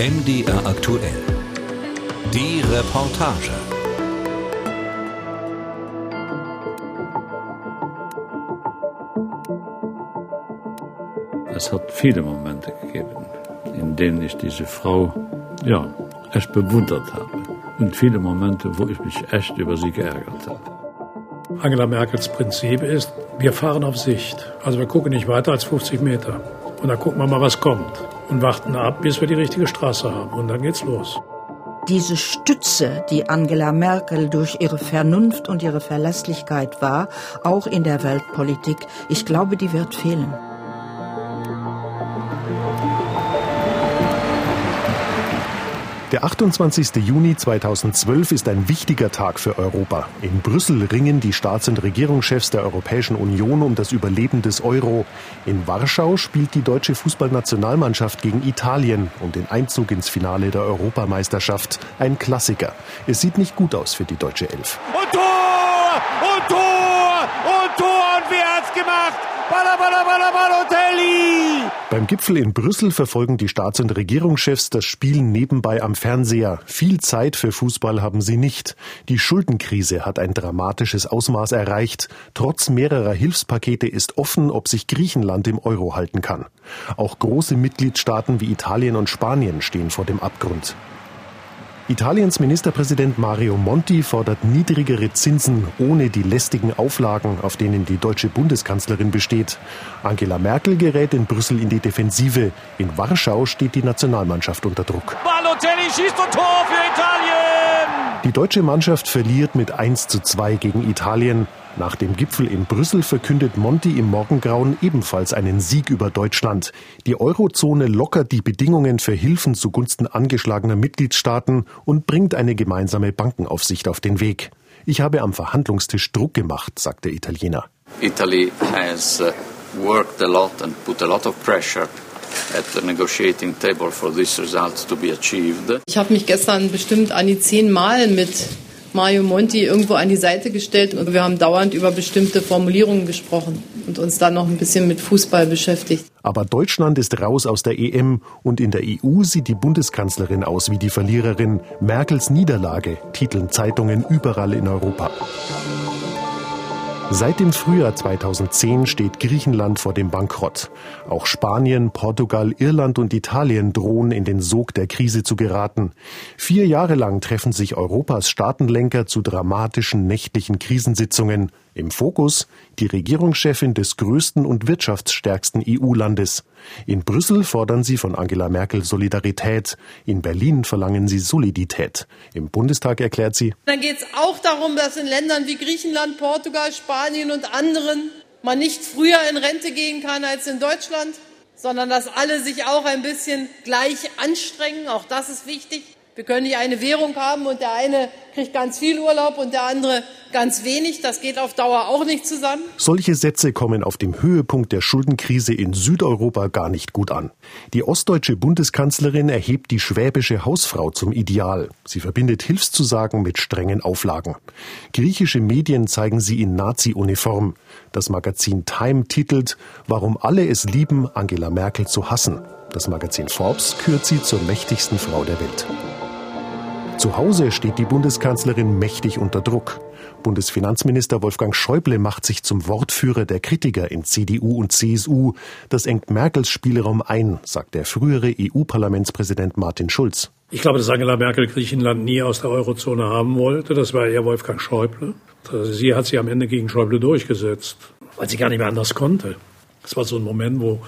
MDR aktuell. Die Reportage. Es hat viele Momente gegeben, in denen ich diese Frau, ja, echt bewundert habe. Und viele Momente, wo ich mich echt über sie geärgert habe. Angela Merkels Prinzip ist, wir fahren auf Sicht. Also wir gucken nicht weiter als 50 Meter. Und dann gucken wir mal, was kommt. Und warten ab, bis wir die richtige Straße haben. Und dann geht's los. Diese Stütze, die Angela Merkel durch ihre Vernunft und ihre Verlässlichkeit war, auch in der Weltpolitik, ich glaube, die wird fehlen. Der 28. Juni 2012 ist ein wichtiger Tag für Europa. In Brüssel ringen die Staats- und Regierungschefs der Europäischen Union um das Überleben des Euro. In Warschau spielt die deutsche Fußballnationalmannschaft gegen Italien um den Einzug ins Finale der Europameisterschaft. Ein Klassiker. Es sieht nicht gut aus für die deutsche Elf. Und Tor! Und Tor! Und Tor! Und wer hat's gemacht? Balla, balla, balla, Balotelli! Beim Gipfel in Brüssel verfolgen die Staats- und Regierungschefs das Spiel nebenbei am Fernseher. Viel Zeit für Fußball haben sie nicht. Die Schuldenkrise hat ein dramatisches Ausmaß erreicht. Trotz mehrerer Hilfspakete ist offen, ob sich Griechenland im Euro halten kann. Auch große Mitgliedstaaten wie Italien und Spanien stehen vor dem Abgrund. Italiens Ministerpräsident Mario Monti fordert niedrigere Zinsen ohne die lästigen Auflagen, auf denen die deutsche Bundeskanzlerin besteht. Angela Merkel gerät in Brüssel in die Defensive. In Warschau steht die Nationalmannschaft unter Druck. Balotelli schießt und Tor für Italien! Die deutsche Mannschaft verliert mit 1 zu 2 gegen Italien. Nach dem Gipfel in Brüssel verkündet Monti im Morgengrauen ebenfalls einen Sieg über Deutschland. Die Eurozone lockert die Bedingungen für Hilfen zugunsten angeschlagener Mitgliedstaaten und bringt eine gemeinsame Bankenaufsicht auf den Weg. Ich habe am Verhandlungstisch Druck gemacht, sagt der Italiener. Italy has worked a lot and put a lot of pressure at the negotiating table for this result to be achieved. Ich habe mich gestern bestimmt an die zehn Mal mit Mario Monti irgendwo an die Seite gestellt und wir haben dauernd über bestimmte Formulierungen gesprochen und uns dann noch ein bisschen mit Fußball beschäftigt. Aber Deutschland ist raus aus der EM und in der EU sieht die Bundeskanzlerin aus wie die Verliererin. Merkels Niederlage titeln Zeitungen überall in Europa. Seit dem Frühjahr 2010 steht Griechenland vor dem Bankrott. Auch Spanien, Portugal, Irland und Italien drohen in den Sog der Krise zu geraten. Vier Jahre lang treffen sich Europas Staatenlenker zu dramatischen nächtlichen Krisensitzungen. Im Fokus die Regierungschefin des größten und wirtschaftsstärksten EU-Landes. In Brüssel fordern sie von Angela Merkel Solidarität. In Berlin verlangen sie Solidität. Im Bundestag erklärt sie, Dann geht es auch darum, dass in Ländern wie Griechenland, Portugal, Spanien und anderen man nicht früher in Rente gehen kann als in Deutschland, sondern dass alle sich auch ein bisschen gleich anstrengen. Auch das ist wichtig. Wir können nicht eine Währung haben und der eine kriegt ganz viel Urlaub und der andere ganz wenig. Das geht auf Dauer auch nicht zusammen. Solche Sätze kommen auf dem Höhepunkt der Schuldenkrise in Südeuropa gar nicht gut an. Die ostdeutsche Bundeskanzlerin erhebt die schwäbische Hausfrau zum Ideal. Sie verbindet Hilfszusagen mit strengen Auflagen. Griechische Medien zeigen sie in Nazi-Uniform. Das Magazin Time titelt Warum alle es lieben, Angela Merkel zu hassen. Das Magazin Forbes kürt sie zur mächtigsten Frau der Welt. Zu Hause steht die Bundeskanzlerin mächtig unter Druck. Bundesfinanzminister Wolfgang Schäuble macht sich zum Wortführer der Kritiker in CDU und CSU. Das engt Merkels Spielraum ein, sagt der frühere EU-Parlamentspräsident Martin Schulz. Ich glaube, dass Angela Merkel Griechenland nie aus der Eurozone haben wollte. Das war eher Wolfgang Schäuble. Sie hat sich am Ende gegen Schäuble durchgesetzt, weil sie gar nicht mehr anders konnte. Das war so ein Moment, wo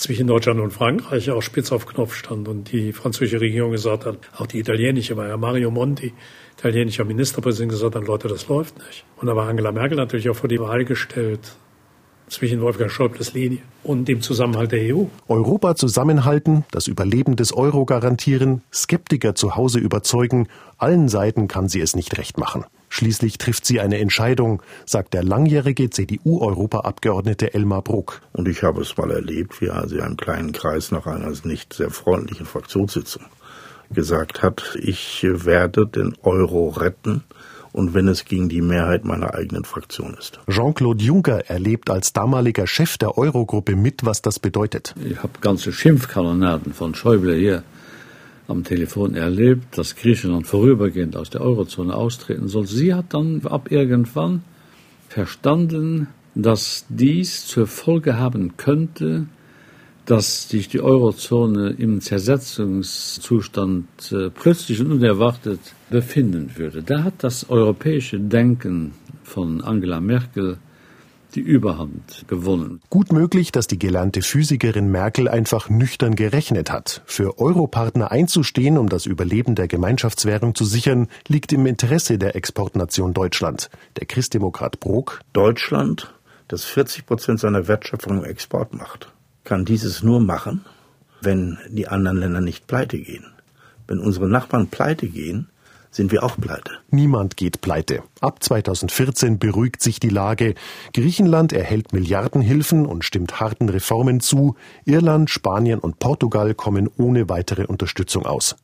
zwischen Deutschland und Frankreich auch spitz auf Knopf stand und die französische Regierung gesagt hat, auch die italienische war ja Mario Monti, italienischer Ministerpräsident, gesagt hat, Leute, das läuft nicht. Und da war Angela Merkel natürlich auch vor die Wahl gestellt zwischen Wolfgang Schäubles Linie und dem Zusammenhalt der EU. Europa zusammenhalten, das Überleben des Euro garantieren, Skeptiker zu Hause überzeugen, allen Seiten kann sie es nicht recht machen. Schließlich trifft sie eine Entscheidung, sagt der langjährige CDU-Europaabgeordnete Elmar Bruck. Und ich habe es mal erlebt, wie er sie einem kleinen Kreis nach einer nicht sehr freundlichen Fraktionssitzung gesagt hat, ich werde den Euro retten und wenn es gegen die Mehrheit meiner eigenen Fraktion ist. Jean-Claude Juncker erlebt als damaliger Chef der Eurogruppe mit, was das bedeutet. Ich habe ganze Schimpfkanonaden von Schäuble hier am Telefon erlebt, dass Griechenland vorübergehend aus der Eurozone austreten soll. Sie hat dann ab irgendwann verstanden, dass dies zur Folge haben könnte, dass sich die Eurozone im Zersetzungszustand äh, plötzlich und unerwartet befinden würde. Da hat das europäische Denken von Angela Merkel die Überhand gewonnen. Gut möglich, dass die gelernte Physikerin Merkel einfach nüchtern gerechnet hat. Für Europartner einzustehen, um das Überleben der Gemeinschaftswährung zu sichern, liegt im Interesse der Exportnation Deutschland. Der Christdemokrat Brok. Deutschland, das 40 Prozent seiner Wertschöpfung im Export macht, kann dieses nur machen, wenn die anderen Länder nicht pleite gehen. Wenn unsere Nachbarn pleite gehen, sind wir auch pleite. Niemand geht pleite. Ab 2014 beruhigt sich die Lage. Griechenland erhält Milliardenhilfen und stimmt harten Reformen zu. Irland, Spanien und Portugal kommen ohne weitere Unterstützung aus.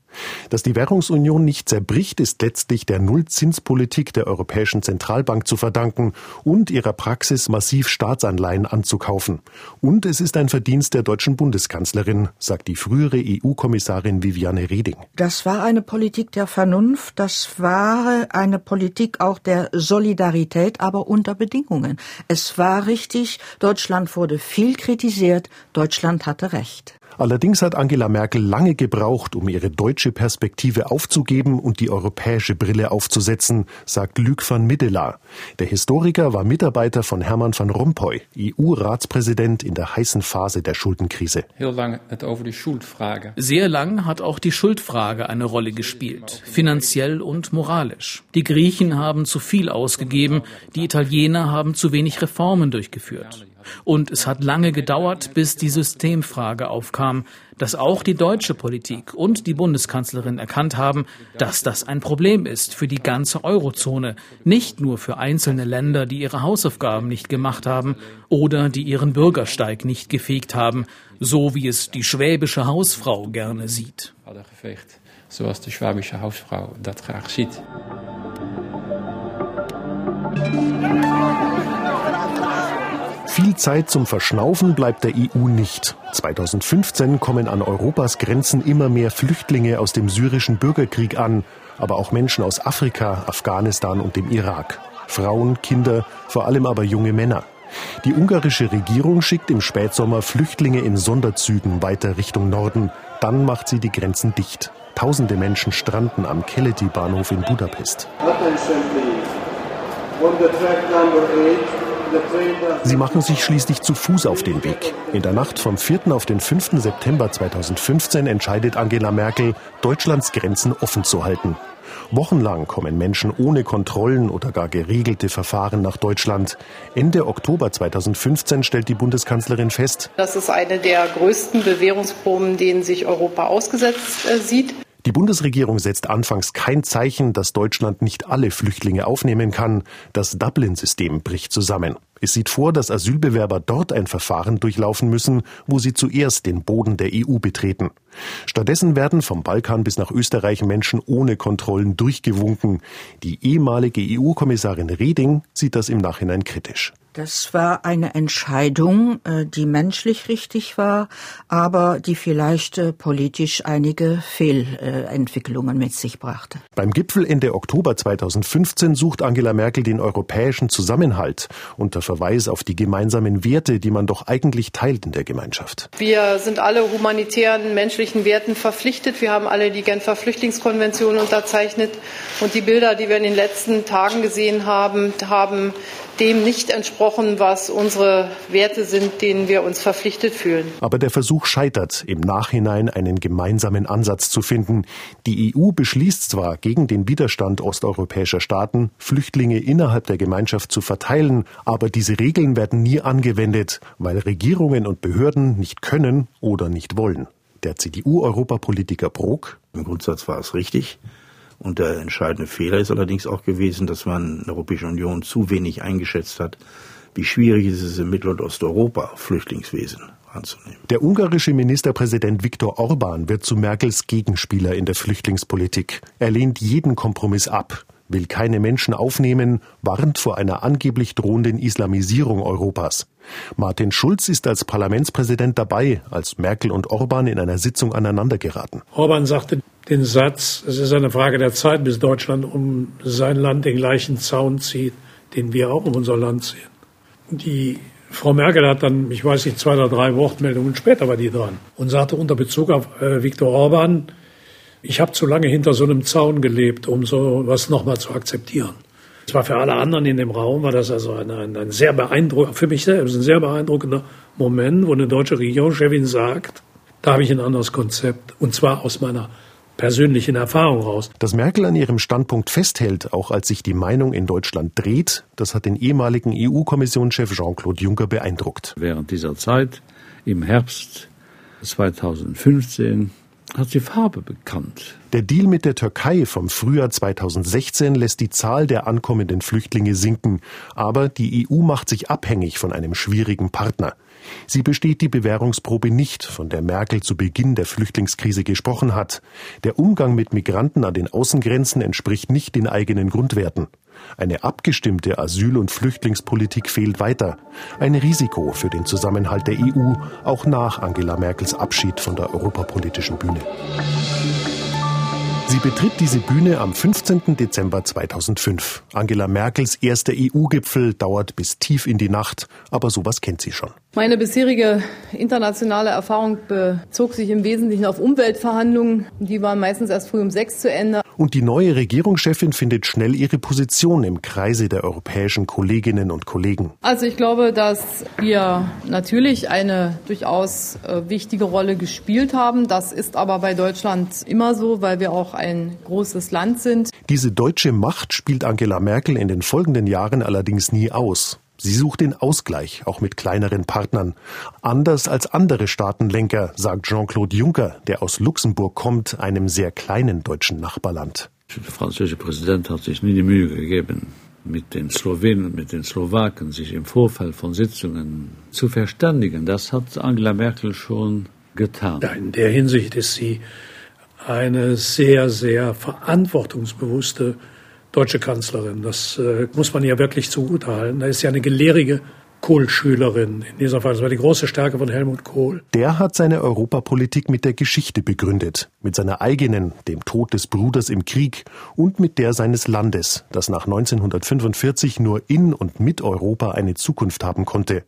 Dass die Währungsunion nicht zerbricht, ist letztlich der Nullzinspolitik der Europäischen Zentralbank zu verdanken und ihrer Praxis, massiv Staatsanleihen anzukaufen. Und es ist ein Verdienst der deutschen Bundeskanzlerin, sagt die frühere EU-Kommissarin Viviane Reding. Das war eine Politik der Vernunft, das war eine Politik auch der Solidarität, aber unter Bedingungen. Es war richtig, Deutschland wurde viel kritisiert, Deutschland hatte Recht. Allerdings hat Angela Merkel lange gebraucht, um ihre deutsche Perspektive aufzugeben und die europäische Brille aufzusetzen, sagt Luc van Middelaar. Der Historiker war Mitarbeiter von Hermann van Rompuy, EU-Ratspräsident in der heißen Phase der Schuldenkrise. Sehr lang hat auch die Schuldfrage eine Rolle gespielt, finanziell und moralisch. Die Griechen haben zu viel ausgegeben, die Italiener haben zu wenig Reformen durchgeführt. Und es hat lange gedauert, bis die Systemfrage aufkam, dass auch die deutsche Politik und die Bundeskanzlerin erkannt haben, dass das ein Problem ist für die ganze Eurozone, nicht nur für einzelne Länder, die ihre Hausaufgaben nicht gemacht haben oder die ihren Bürgersteig nicht gefegt haben, so wie es die schwäbische Hausfrau gerne sieht. So was die schwäbische Hausfrau das graag sieht. Viel Zeit zum Verschnaufen bleibt der EU nicht. 2015 kommen an Europas Grenzen immer mehr Flüchtlinge aus dem syrischen Bürgerkrieg an, aber auch Menschen aus Afrika, Afghanistan und dem Irak. Frauen, Kinder, vor allem aber junge Männer. Die ungarische Regierung schickt im Spätsommer Flüchtlinge in Sonderzügen weiter Richtung Norden. Dann macht sie die Grenzen dicht. Tausende Menschen stranden am Keleti-Bahnhof in Budapest. Attention, please. On the track number eight. Sie machen sich schließlich zu Fuß auf den Weg. In der Nacht vom 4. auf den 5. September 2015 entscheidet Angela Merkel, Deutschlands Grenzen offen zu halten. Wochenlang kommen Menschen ohne Kontrollen oder gar geregelte Verfahren nach Deutschland. Ende Oktober 2015 stellt die Bundeskanzlerin fest, das ist eine der größten Bewährungsproben, denen sich Europa ausgesetzt äh, sieht. Die Bundesregierung setzt anfangs kein Zeichen, dass Deutschland nicht alle Flüchtlinge aufnehmen kann. Das Dublin-System bricht zusammen. Es sieht vor, dass Asylbewerber dort ein Verfahren durchlaufen müssen, wo sie zuerst den Boden der EU betreten. Stattdessen werden vom Balkan bis nach Österreich Menschen ohne Kontrollen durchgewunken. Die ehemalige EU-Kommissarin Reding sieht das im Nachhinein kritisch. Das war eine Entscheidung, äh, die menschlich richtig war, aber die vielleicht äh, politisch einige Fehlentwicklungen mit sich brachte. Beim Gipfel Ende Oktober 2015 sucht Angela Merkel den europäischen Zusammenhalt unter Verweis auf die gemeinsamen Werte, die man doch eigentlich teilt in der Gemeinschaft. Wir sind alle humanitären, menschlichen Werten verpflichtet. Wir haben alle die Genfer Flüchtlingskonvention unterzeichnet. Und die Bilder, die wir in den letzten Tagen gesehen haben, haben dem nicht entsprochen, was unsere Werte sind, denen wir uns verpflichtet fühlen. Aber der Versuch scheitert, im Nachhinein einen gemeinsamen Ansatz zu finden. Die EU beschließt zwar gegen den Widerstand osteuropäischer Staaten, Flüchtlinge innerhalb der Gemeinschaft zu verteilen, aber diese Regeln werden nie angewendet, weil Regierungen und Behörden nicht können oder nicht wollen. Der CDU-Europapolitiker Brok. Im Grundsatz war es richtig. Und der entscheidende Fehler ist allerdings auch gewesen, dass man in der Europäischen Union zu wenig eingeschätzt hat, wie schwierig ist es in Mittel- und Osteuropa, Flüchtlingswesen anzunehmen. Der ungarische Ministerpräsident Viktor Orban wird zu Merkels Gegenspieler in der Flüchtlingspolitik. Er lehnt jeden Kompromiss ab, will keine Menschen aufnehmen, warnt vor einer angeblich drohenden Islamisierung Europas. Martin Schulz ist als Parlamentspräsident dabei, als Merkel und Orban in einer Sitzung aneinander geraten. Orban sagte den Satz, es ist eine Frage der Zeit, bis Deutschland um sein Land den gleichen Zaun zieht, den wir auch um unser Land ziehen. Die Frau Merkel hat dann, ich weiß nicht, zwei oder drei Wortmeldungen später war die dran und sagte unter Bezug auf äh, Viktor Orban, ich habe zu lange hinter so einem Zaun gelebt, um so was nochmal zu akzeptieren. Es war für alle anderen in dem Raum, war das also ein, ein, ein sehr beeindruckender, für mich selbst ein sehr beeindruckender Moment, wo eine deutsche Regierungschefin sagt, da habe ich ein anderes Konzept, und zwar aus meiner persönlichen Erfahrung raus. Dass Merkel an ihrem Standpunkt festhält, auch als sich die Meinung in Deutschland dreht, das hat den ehemaligen EU-Kommissionschef Jean-Claude Juncker beeindruckt. Während dieser Zeit, im Herbst 2015, hat sie Farbe bekannt. Der Deal mit der Türkei vom Frühjahr 2016 lässt die Zahl der ankommenden Flüchtlinge sinken, aber die EU macht sich abhängig von einem schwierigen Partner. Sie besteht die Bewährungsprobe nicht, von der Merkel zu Beginn der Flüchtlingskrise gesprochen hat. Der Umgang mit Migranten an den Außengrenzen entspricht nicht den eigenen Grundwerten. Eine abgestimmte Asyl- und Flüchtlingspolitik fehlt weiter. Ein Risiko für den Zusammenhalt der EU, auch nach Angela Merkels Abschied von der europapolitischen Bühne. Sie betritt diese Bühne am 15. Dezember 2005. Angela Merkels erster EU-Gipfel dauert bis tief in die Nacht, aber sowas kennt sie schon. Meine bisherige internationale Erfahrung bezog sich im Wesentlichen auf Umweltverhandlungen. Die waren meistens erst früh um sechs zu Ende. Und die neue Regierungschefin findet schnell ihre Position im Kreise der europäischen Kolleginnen und Kollegen. Also ich glaube, dass wir natürlich eine durchaus äh, wichtige Rolle gespielt haben. Das ist aber bei Deutschland immer so, weil wir auch ein großes Land sind. Diese deutsche Macht spielt Angela Merkel in den folgenden Jahren allerdings nie aus. Sie sucht den Ausgleich, auch mit kleineren Partnern. Anders als andere Staatenlenker, sagt Jean-Claude Juncker, der aus Luxemburg kommt, einem sehr kleinen deutschen Nachbarland. Der französische Präsident hat sich nie die Mühe gegeben, mit den Slowenen und mit den Slowaken sich im Vorfall von Sitzungen zu verständigen. Das hat Angela Merkel schon getan. In der Hinsicht ist sie eine sehr, sehr verantwortungsbewusste deutsche Kanzlerin. Das äh, muss man ja wirklich zugutehalten. Da ist ja eine gelehrige Kohl-Schülerin in dieser Fall. Das war die große Stärke von Helmut Kohl. Der hat seine Europapolitik mit der Geschichte begründet. Mit seiner eigenen, dem Tod des Bruders im Krieg und mit der seines Landes, das nach 1945 nur in und mit Europa eine Zukunft haben konnte.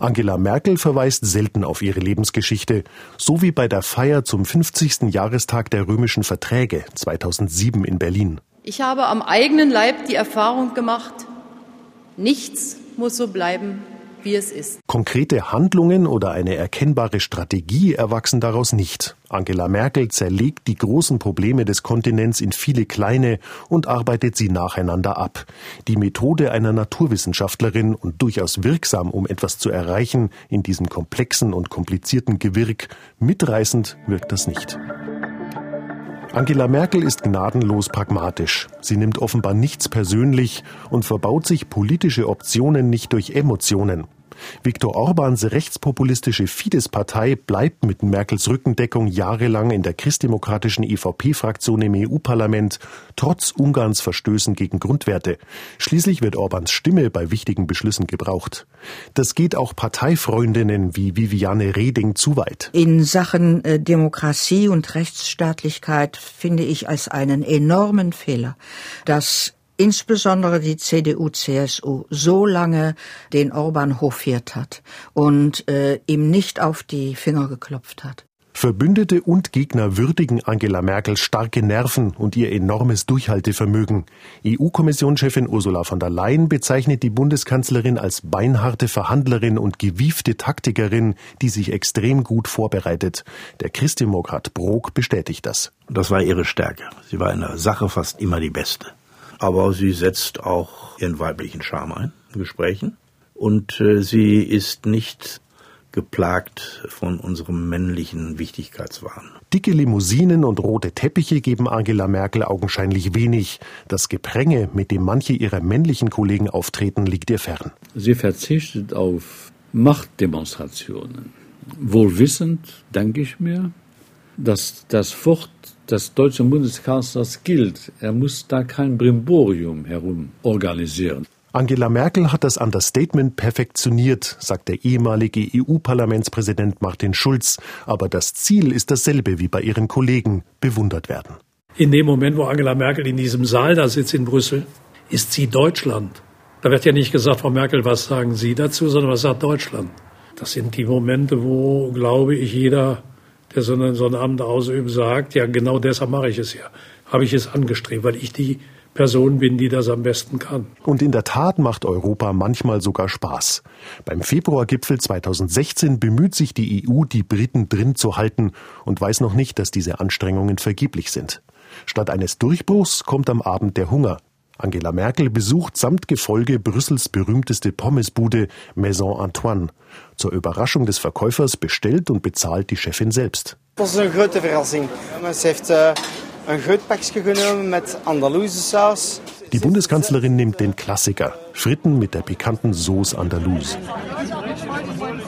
Angela Merkel verweist selten auf ihre Lebensgeschichte, so wie bei der Feier zum 50. Jahrestag der römischen Verträge 2007 in Berlin. Ich habe am eigenen Leib die Erfahrung gemacht, nichts muss so bleiben, wie es ist. Konkrete Handlungen oder eine erkennbare Strategie erwachsen daraus nicht. Angela Merkel zerlegt die großen Probleme des Kontinents in viele kleine und arbeitet sie nacheinander ab. Die Methode einer Naturwissenschaftlerin und durchaus wirksam, um etwas zu erreichen in diesem komplexen und komplizierten Gewirk. Mitreißend wirkt das nicht. Angela Merkel ist gnadenlos pragmatisch. Sie nimmt offenbar nichts persönlich und verbaut sich politische Optionen nicht durch Emotionen. Viktor Orbans rechtspopulistische Fidesz-Partei bleibt mit Merkels Rückendeckung jahrelang in der christdemokratischen EVP-Fraktion im EU-Parlament, trotz Ungarns Verstößen gegen Grundwerte. Schließlich wird Orbans Stimme bei wichtigen Beschlüssen gebraucht. Das geht auch Parteifreundinnen wie Viviane Reding zu weit. In Sachen äh, Demokratie und Rechtsstaatlichkeit finde ich als einen enormen Fehler, dass insbesondere die CDU-CSU so lange den Orban hofiert hat und äh, ihm nicht auf die Finger geklopft hat. Verbündete und Gegner würdigen Angela Merkels starke Nerven und ihr enormes Durchhaltevermögen. EU-Kommissionschefin Ursula von der Leyen bezeichnet die Bundeskanzlerin als beinharte Verhandlerin und gewiefte Taktikerin, die sich extrem gut vorbereitet. Der Christdemokrat Brok bestätigt das. Das war ihre Stärke. Sie war in der Sache fast immer die Beste aber sie setzt auch ihren weiblichen Charme ein in Gesprächen. Und äh, sie ist nicht geplagt von unserem männlichen Wichtigkeitswahn. Dicke Limousinen und rote Teppiche geben Angela Merkel augenscheinlich wenig. Das Gepränge, mit dem manche ihrer männlichen Kollegen auftreten, liegt ihr fern. Sie verzichtet auf Machtdemonstrationen. Wohl wissend, denke ich mir, dass das Fort des deutschen Bundeskanzlers gilt. Er muss da kein Brimborium herum organisieren. Angela Merkel hat das Understatement perfektioniert, sagt der ehemalige EU-Parlamentspräsident Martin Schulz. Aber das Ziel ist dasselbe wie bei ihren Kollegen, bewundert werden. In dem Moment, wo Angela Merkel in diesem Saal da sitzt in Brüssel, ist sie Deutschland. Da wird ja nicht gesagt, Frau Merkel, was sagen Sie dazu, sondern was sagt Deutschland. Das sind die Momente, wo, glaube ich, jeder, der so einen, so ein Amt ausübt, sagt, ja, genau deshalb mache ich es ja. Habe ich es angestrebt, weil ich die Person bin, die das am besten kann. Und in der Tat macht Europa manchmal sogar Spaß. Beim Februargipfel 2016 bemüht sich die EU, die Briten drin zu halten und weiß noch nicht, dass diese Anstrengungen vergeblich sind. Statt eines Durchbruchs kommt am Abend der Hunger. Angela Merkel besucht samt Gefolge Brüssels berühmteste Pommesbude Maison Antoine. Zur Überraschung des Verkäufers bestellt und bezahlt die Chefin selbst. Das ist eine große Verrassung. Sie hat äh, ein Grootpäckchen genommen mit Andaluse-Sauce. Die Bundeskanzlerin nimmt den Klassiker, Fritten mit der pikanten Sauce Andalouse.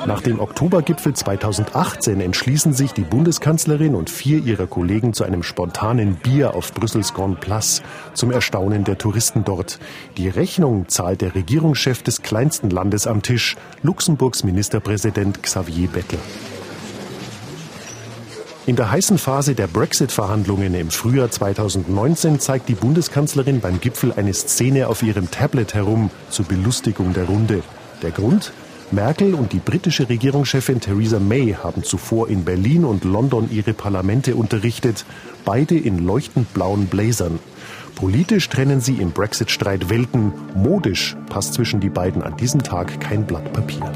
Nach dem Oktobergipfel 2018 entschließen sich die Bundeskanzlerin und vier ihrer Kollegen zu einem spontanen Bier auf Brüssels Grand Place, zum Erstaunen der Touristen dort. Die Rechnung zahlt der Regierungschef des kleinsten Landes am Tisch, Luxemburgs Ministerpräsident Xavier Bettel. In der heißen Phase der Brexit-Verhandlungen im Frühjahr 2019 zeigt die Bundeskanzlerin beim Gipfel eine Szene auf ihrem Tablet herum zur Belustigung der Runde. Der Grund? Merkel und die britische Regierungschefin Theresa May haben zuvor in Berlin und London ihre Parlamente unterrichtet, beide in leuchtend blauen Blazern. Politisch trennen sie im Brexit-Streit Welten, modisch passt zwischen die beiden an diesem Tag kein Blatt Papier.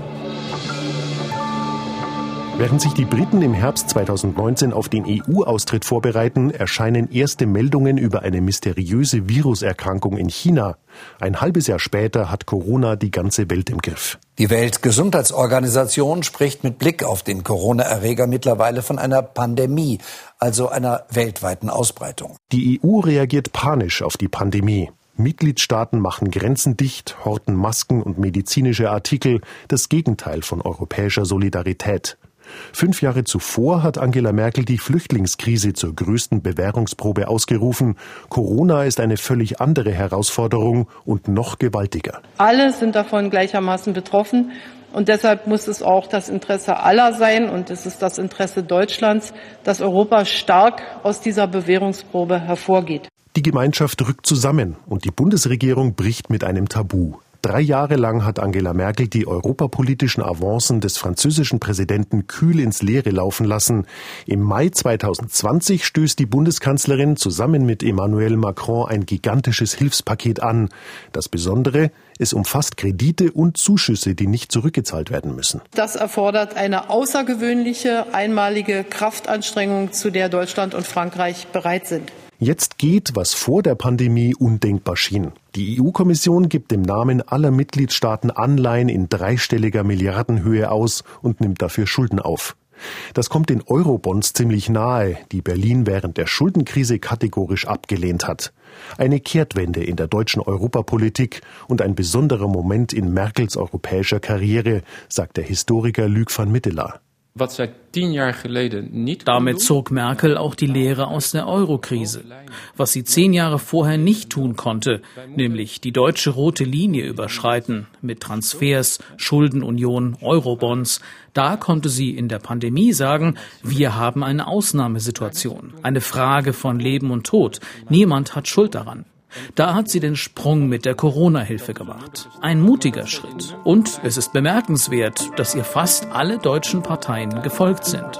Während sich die Briten im Herbst 2019 auf den EU-Austritt vorbereiten, erscheinen erste Meldungen über eine mysteriöse Viruserkrankung in China. Ein halbes Jahr später hat Corona die ganze Welt im Griff. Die Weltgesundheitsorganisation spricht mit Blick auf den Corona-Erreger mittlerweile von einer Pandemie, also einer weltweiten Ausbreitung. Die EU reagiert panisch auf die Pandemie. Mitgliedstaaten machen Grenzen dicht, horten Masken und medizinische Artikel, das Gegenteil von europäischer Solidarität. Fünf Jahre zuvor hat Angela Merkel die Flüchtlingskrise zur größten Bewährungsprobe ausgerufen. Corona ist eine völlig andere Herausforderung und noch gewaltiger. Alle sind davon gleichermaßen betroffen. Und deshalb muss es auch das Interesse aller sein, und es ist das Interesse Deutschlands, dass Europa stark aus dieser Bewährungsprobe hervorgeht. Die Gemeinschaft rückt zusammen und die Bundesregierung bricht mit einem Tabu. Drei Jahre lang hat Angela Merkel die europapolitischen Avancen des französischen Präsidenten kühl ins Leere laufen lassen. Im Mai 2020 stößt die Bundeskanzlerin zusammen mit Emmanuel Macron ein gigantisches Hilfspaket an. Das Besondere, es umfasst Kredite und Zuschüsse, die nicht zurückgezahlt werden müssen. Das erfordert eine außergewöhnliche, einmalige Kraftanstrengung, zu der Deutschland und Frankreich bereit sind. Jetzt geht, was vor der Pandemie undenkbar schien. Die EU-Kommission gibt im Namen aller Mitgliedstaaten Anleihen in dreistelliger Milliardenhöhe aus und nimmt dafür Schulden auf. Das kommt den Eurobonds ziemlich nahe, die Berlin während der Schuldenkrise kategorisch abgelehnt hat. Eine Kehrtwende in der deutschen Europapolitik und ein besonderer Moment in Merkels europäischer Karriere, sagt der Historiker Luc van Mittelaar. Damit zog Merkel auch die Lehre aus der Eurokrise. Was sie zehn Jahre vorher nicht tun konnte, nämlich die deutsche rote Linie überschreiten mit Transfers, Schuldenunion, Eurobonds, da konnte sie in der Pandemie sagen, wir haben eine Ausnahmesituation, eine Frage von Leben und Tod. Niemand hat Schuld daran. Da hat sie den Sprung mit der Corona-Hilfe gemacht. Ein mutiger Schritt. Und es ist bemerkenswert, dass ihr fast alle deutschen Parteien gefolgt sind.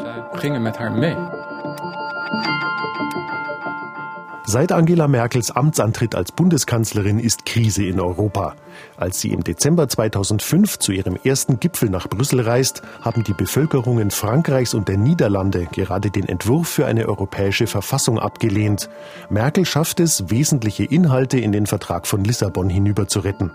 Seit Angela Merkels Amtsantritt als Bundeskanzlerin ist Krise in Europa. Als sie im Dezember 2005 zu ihrem ersten Gipfel nach Brüssel reist, haben die Bevölkerungen Frankreichs und der Niederlande gerade den Entwurf für eine europäische Verfassung abgelehnt. Merkel schafft es, wesentliche Inhalte in den Vertrag von Lissabon hinüber zu retten.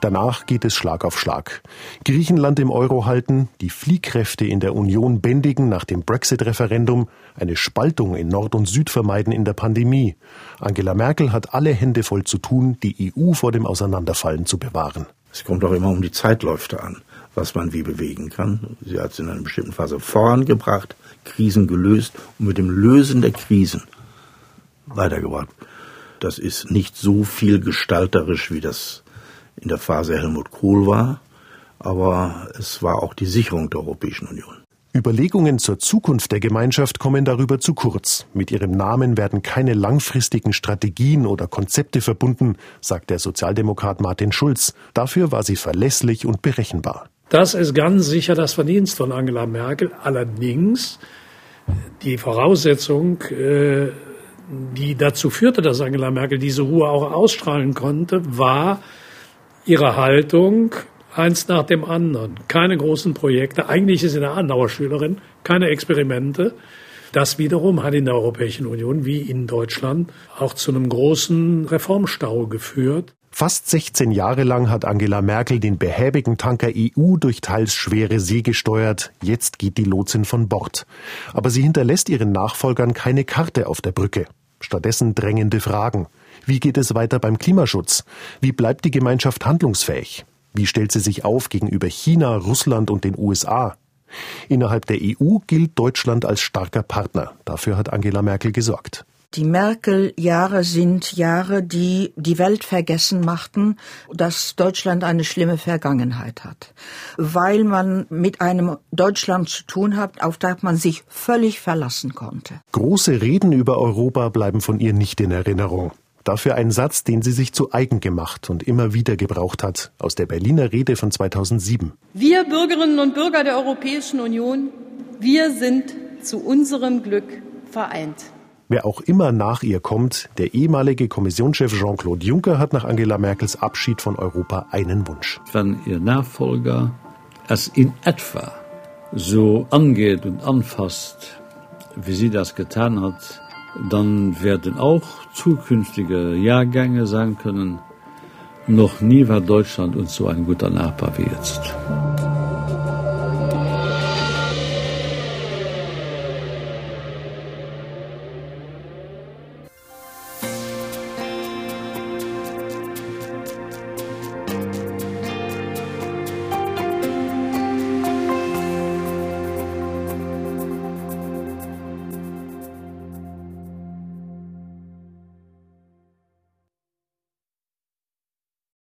Danach geht es Schlag auf Schlag. Griechenland im Euro halten, die Fliehkräfte in der Union bändigen nach dem Brexit-Referendum, eine Spaltung in Nord und Süd vermeiden in der Pandemie. Angela Merkel hat alle Hände voll zu tun, die EU vor dem Auseinanderfallen zu bewahren. Es kommt auch immer um die Zeitläufe an, was man wie bewegen kann. Sie hat es in einer bestimmten Phase vorangebracht, Krisen gelöst und mit dem Lösen der Krisen weitergebracht. Das ist nicht so viel gestalterisch wie das in der Phase Helmut Kohl war, aber es war auch die Sicherung der Europäischen Union. Überlegungen zur Zukunft der Gemeinschaft kommen darüber zu kurz. Mit ihrem Namen werden keine langfristigen Strategien oder Konzepte verbunden, sagt der Sozialdemokrat Martin Schulz. Dafür war sie verlässlich und berechenbar. Das ist ganz sicher das Verdienst von Angela Merkel. Allerdings die Voraussetzung, äh, die dazu führte, dass Angela Merkel diese Ruhe auch ausstrahlen konnte, war ihre Haltung, eins nach dem anderen. Keine großen Projekte. Eigentlich ist sie eine Andauerschülerin, keine Experimente. Das wiederum hat in der Europäischen Union wie in Deutschland auch zu einem großen Reformstau geführt. Fast 16 Jahre lang hat Angela Merkel den behäbigen Tanker EU durch teils schwere See gesteuert. Jetzt geht die Lotsin von Bord. Aber sie hinterlässt ihren Nachfolgern keine Karte auf der Brücke. Stattdessen drängende Fragen. Wie geht es weiter beim Klimaschutz? Wie bleibt die Gemeinschaft handlungsfähig? Wie stellt sie sich auf gegenüber China, Russland und den USA? Innerhalb der EU gilt Deutschland als starker Partner. Dafür hat Angela Merkel gesorgt. Die Merkel-Jahre sind Jahre, die die Welt vergessen machten, dass Deutschland eine schlimme Vergangenheit hat. Weil man mit einem Deutschland zu tun hat, auf das man sich völlig verlassen konnte. Große Reden über Europa bleiben von ihr nicht in Erinnerung. Dafür ein Satz, den sie sich zu eigen gemacht und immer wieder gebraucht hat, aus der Berliner Rede von 2007. Wir Bürgerinnen und Bürger der Europäischen Union, wir sind zu unserem Glück vereint. Wer auch immer nach ihr kommt, der ehemalige Kommissionschef Jean-Claude Juncker hat nach Angela Merkels Abschied von Europa einen Wunsch. Wenn ihr Nachfolger es in etwa so angeht und anfasst, wie sie das getan hat, dann werden auch zukünftige Jahrgänge sein können, noch nie war Deutschland uns so ein guter Nachbar wie jetzt.